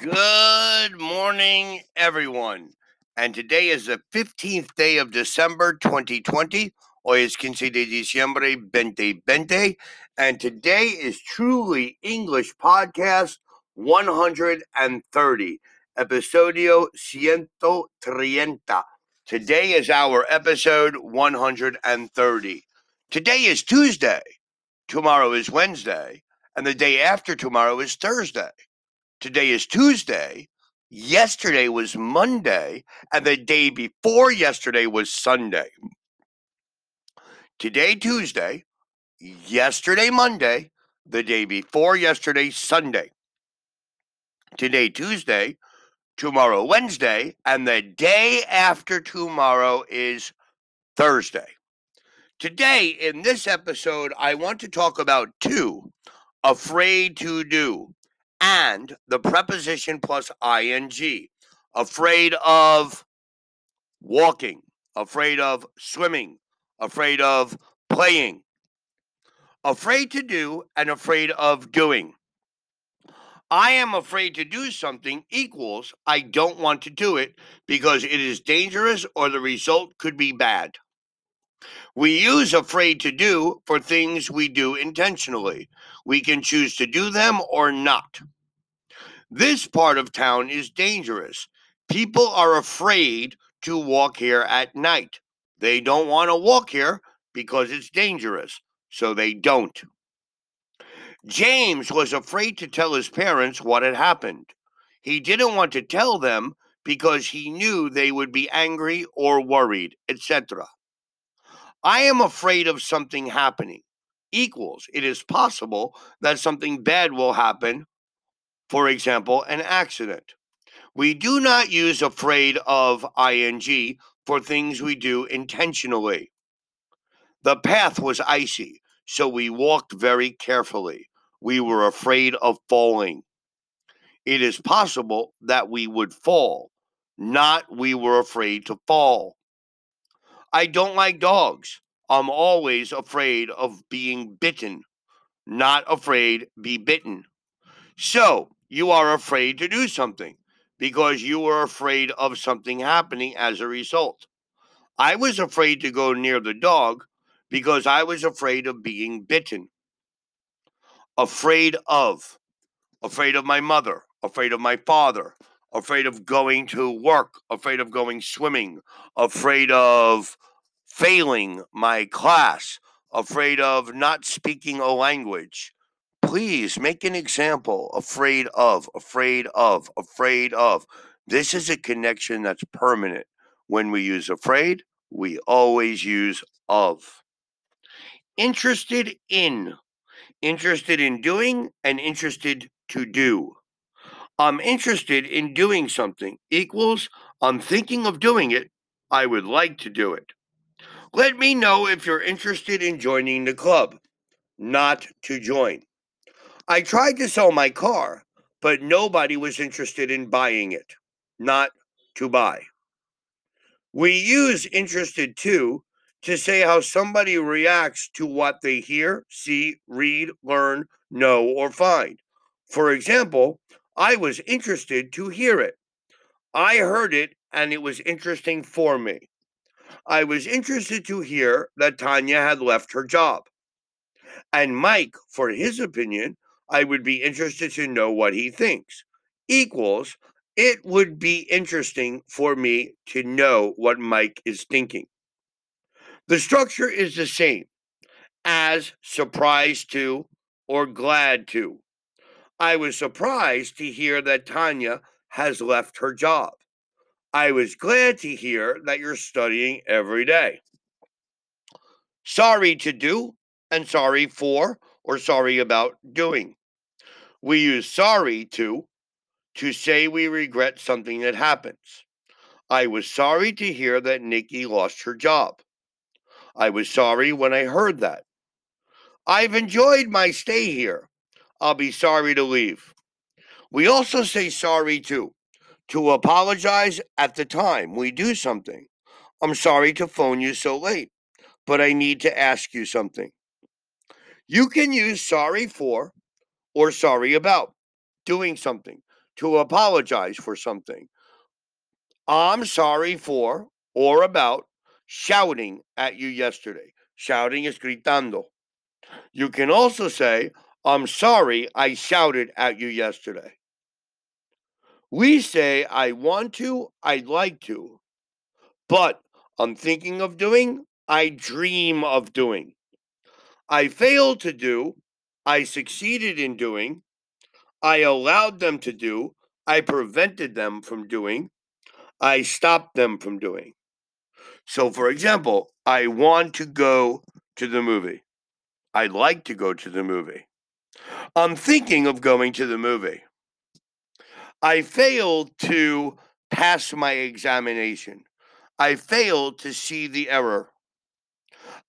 Good morning, everyone. And today is the 15th day of December 2020. Hoy es 15 de diciembre 2020. And today is Truly English Podcast 130, episodio 130. Today is our episode 130. Today is Tuesday. Tomorrow is Wednesday. And the day after tomorrow is Thursday. Today is Tuesday. Yesterday was Monday. And the day before yesterday was Sunday. Today, Tuesday. Yesterday, Monday. The day before yesterday, Sunday. Today, Tuesday. Tomorrow, Wednesday. And the day after tomorrow is Thursday. Today, in this episode, I want to talk about two afraid to do and the preposition plus ing. Afraid of walking, afraid of swimming, afraid of playing, afraid to do, and afraid of doing. I am afraid to do something equals I don't want to do it because it is dangerous or the result could be bad. We use afraid to do for things we do intentionally. We can choose to do them or not. This part of town is dangerous. People are afraid to walk here at night. They don't want to walk here because it's dangerous, so they don't. James was afraid to tell his parents what had happened. He didn't want to tell them because he knew they would be angry or worried, etc. I am afraid of something happening equals it is possible that something bad will happen, for example, an accident. We do not use afraid of ing for things we do intentionally. The path was icy, so we walked very carefully. We were afraid of falling. It is possible that we would fall, not we were afraid to fall. I don't like dogs. I'm always afraid of being bitten, not afraid be bitten. So, you are afraid to do something because you are afraid of something happening as a result. I was afraid to go near the dog because I was afraid of being bitten. Afraid of. Afraid of my mother, afraid of my father, afraid of going to work, afraid of going swimming, afraid of failing my class, afraid of not speaking a language. Please make an example. Afraid of, afraid of, afraid of. This is a connection that's permanent. When we use afraid, we always use of. Interested in, interested in doing, and interested to do. I'm interested in doing something equals I'm thinking of doing it. I would like to do it. Let me know if you're interested in joining the club. Not to join. I tried to sell my car, but nobody was interested in buying it. Not to buy. We use interested to to say how somebody reacts to what they hear, see, read, learn, know, or find. For example, I was interested to hear it. I heard it and it was interesting for me. I was interested to hear that Tanya had left her job. And Mike, for his opinion, I would be interested to know what he thinks. Equals, it would be interesting for me to know what Mike is thinking. The structure is the same as surprised to or glad to. I was surprised to hear that Tanya has left her job. I was glad to hear that you're studying every day. Sorry to do and sorry for or sorry about doing. We use sorry to to say we regret something that happens. I was sorry to hear that Nikki lost her job. I was sorry when I heard that. I've enjoyed my stay here. I'll be sorry to leave. We also say sorry to to apologize at the time we do something. I'm sorry to phone you so late, but I need to ask you something. You can use sorry for or sorry about doing something to apologize for something. I'm sorry for or about shouting at you yesterday. Shouting is gritando. You can also say, I'm sorry I shouted at you yesterday. We say, I want to, I'd like to, but I'm thinking of doing, I dream of doing. I failed to do, I succeeded in doing, I allowed them to do, I prevented them from doing, I stopped them from doing. So, for example, I want to go to the movie. I'd like to go to the movie. I'm thinking of going to the movie. I failed to pass my examination. I failed to see the error.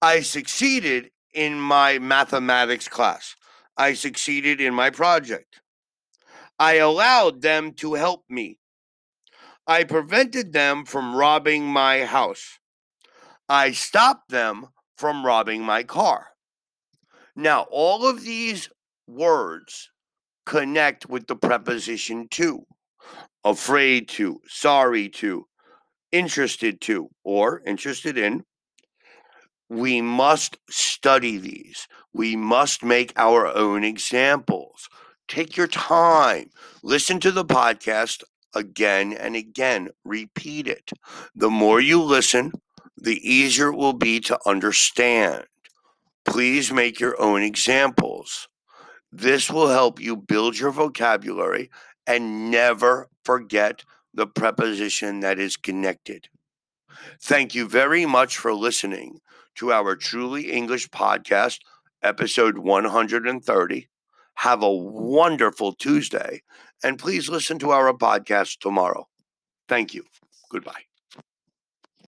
I succeeded in my mathematics class. I succeeded in my project. I allowed them to help me. I prevented them from robbing my house. I stopped them from robbing my car. Now, all of these words connect with the preposition to, afraid to, sorry to, interested to, or interested in. We must study these. We must make our own examples. Take your time. Listen to the podcast again and again. Repeat it. The more you listen, the easier it will be to understand. Please make your own examples. This will help you build your vocabulary and never forget the preposition that is connected. Thank you very much for listening to our Truly English podcast, episode 130. Have a wonderful Tuesday, and please listen to our podcast tomorrow. Thank you. Goodbye.